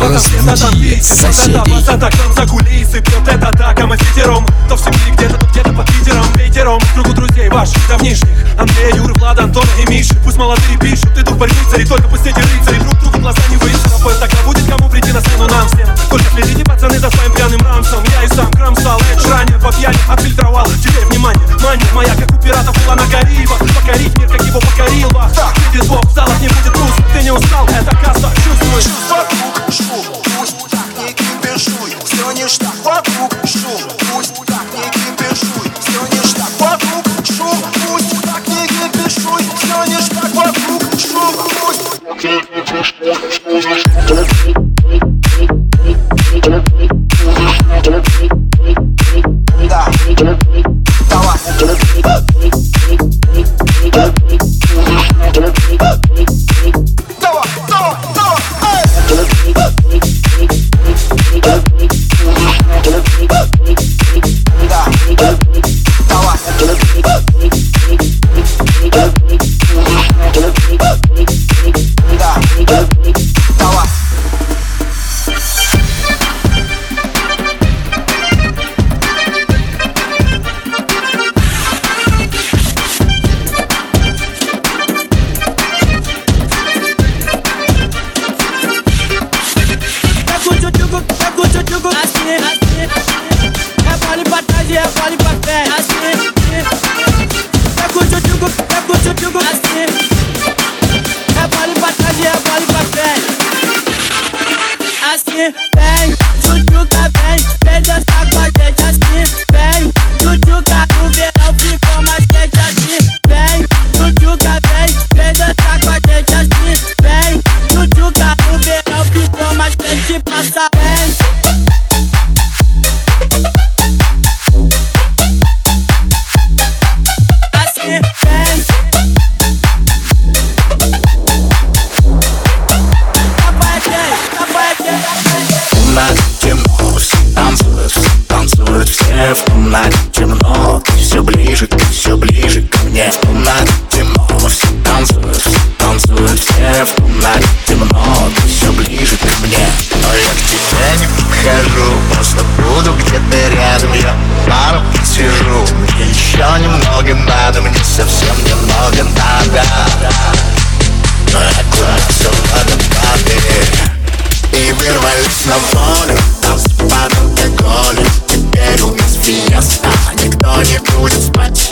Разбуди соседей. так нам за кулисы пьет это так, а мы пятером То в где-то, то где-то под Питером Ветером кругу друзей ваших давнишних Андрея, Юры, Влада, Антона и Миши Пусть молодые пишут, идут борьбы цари Только пусть эти рыцари друг другу глаза не выйдут будет кому прийти на сцену нам всем Только следите, пацаны, за своим пьяным рамсом Я и сам кромсал, эдж ранее Отфильтровал, теперь внимание, манит моя Как у на Карибах Покорить мир, как его покорил Бах Видит Бог, в залах не будет груз Ты не устал, это каста, чувствуешь и вырвались на волю Танцы под алкоголем Теперь у нас фиеста. Никто не будет спать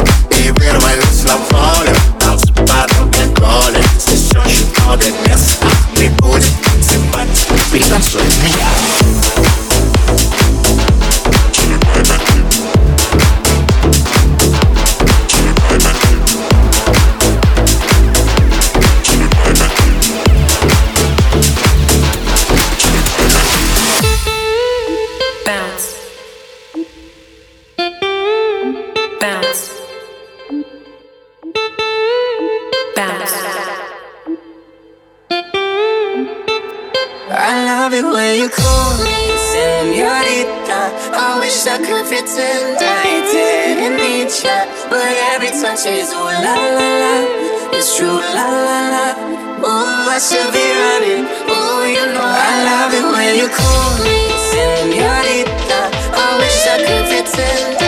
wish I could pretend I didn't need ya, but every touch is ooh la la la. It's true la la la. Ooh, I should be running. Ooh, you know I love it when you call me senorita. I wish I could pretend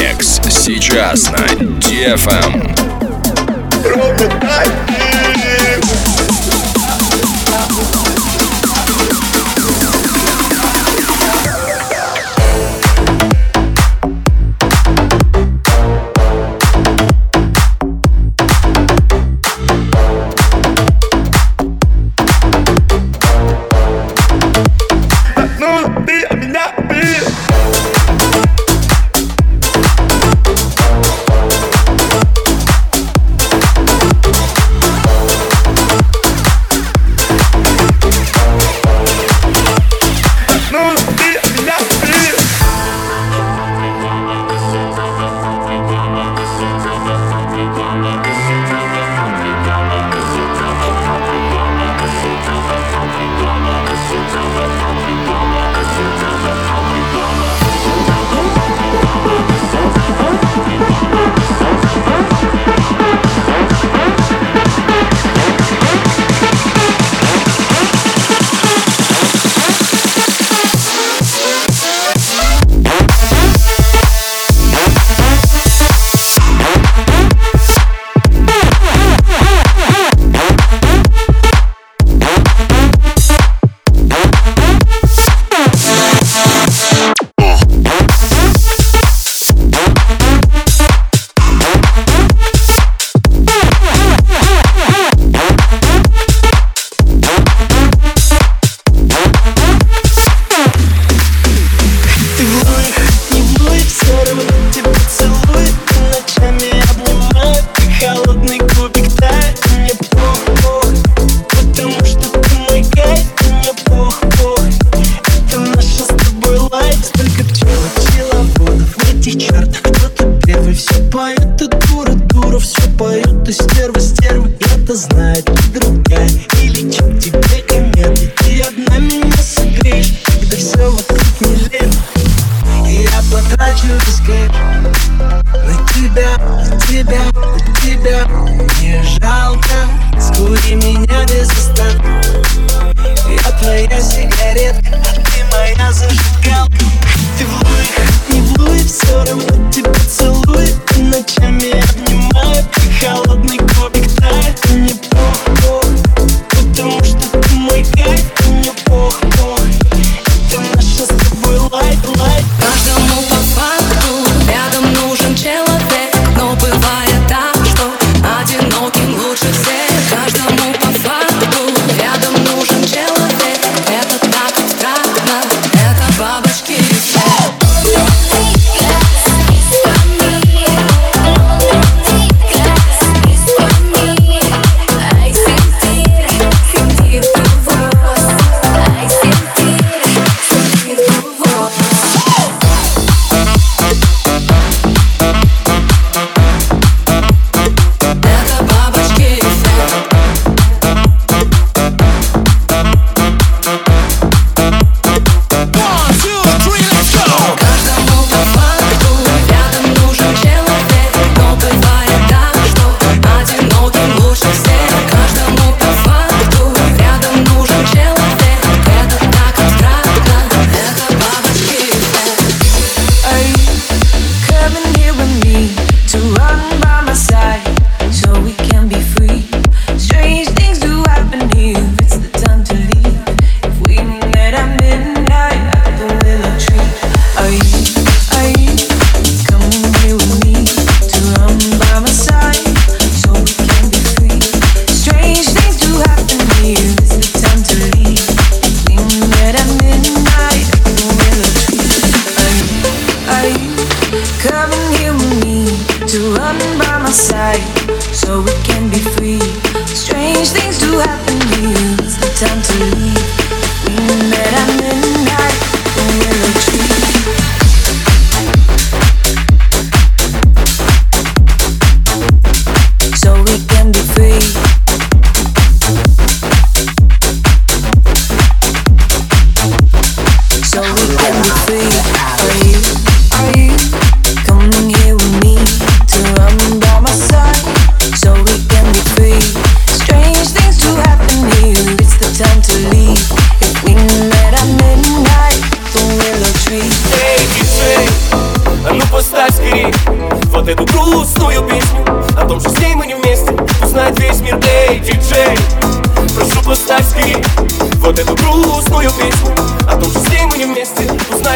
Мегамикс. Сейчас на DFM. Ровно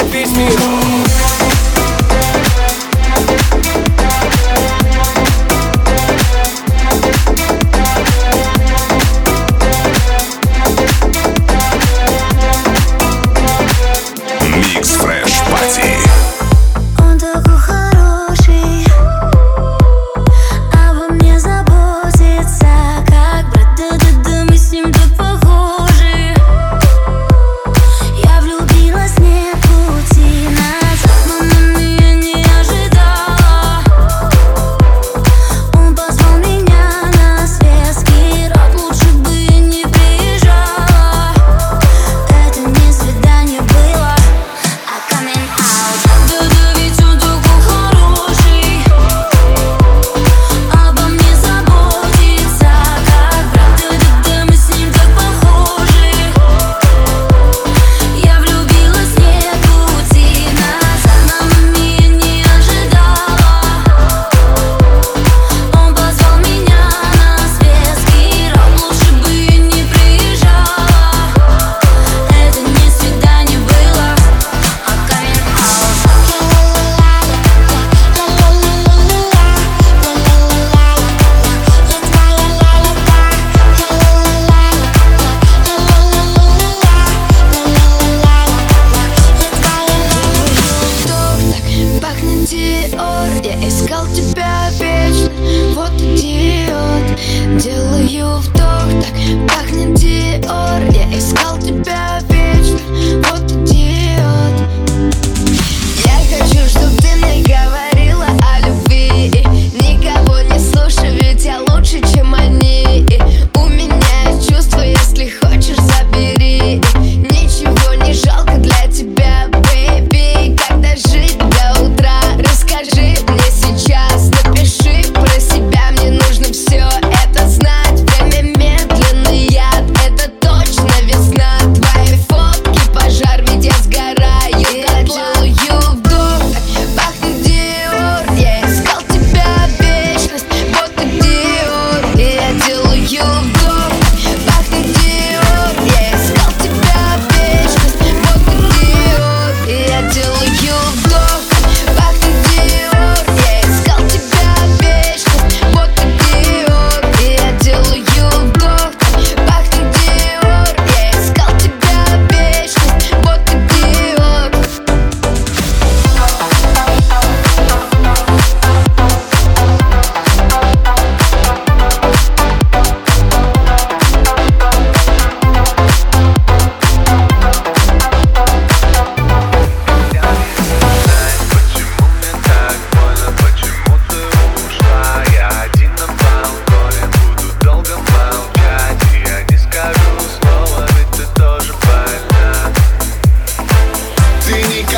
весь мир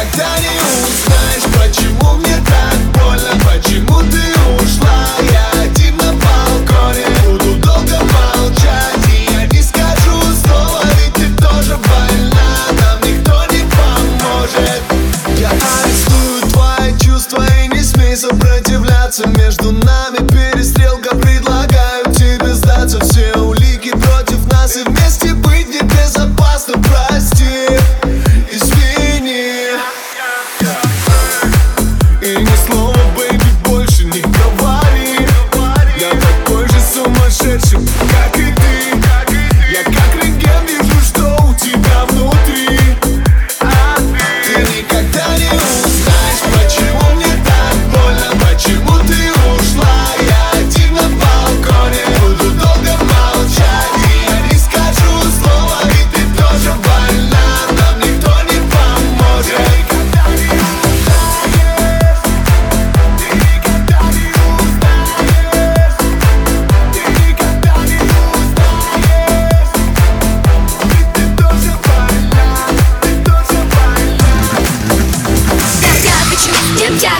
никогда не узнаешь, почему мне так больно, почему ты уходишь. Хочу, как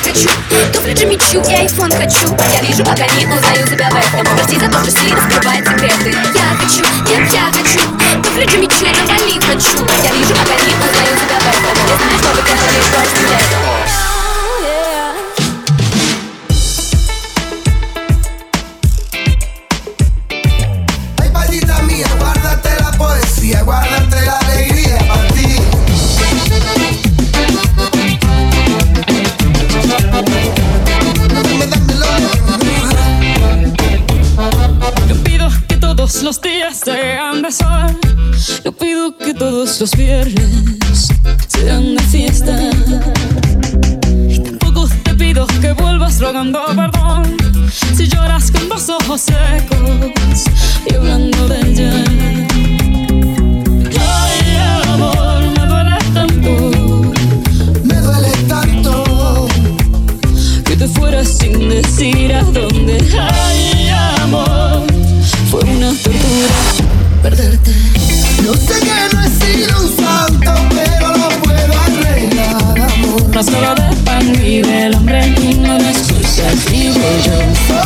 хочу. Туфли Джимми Чу и айфон хочу. Я вижу, пока не узнаю себя в этом. Прости за то, что сильно скрывает секреты. Я хочу, нет, я хочу. Туфли Джимми Чу, я навалить хочу. Я вижу, пока не узнаю себя в этом. Я знаю, что вы говорили прошлым летом Que todos los viernes sean de fiesta. Tampoco te pido que vuelvas rogando perdón. Si lloras con los ojos secos y hablando de ella. Ay, amor, me duele tanto Me duele tanto. que te fueras sin decir a dónde. Ay, amor, fue una tortura. Yo sé que no he sido un santo, pero lo puedo arreglar, amor. No solo de pan vive el hombre, no me excusas, digo yo.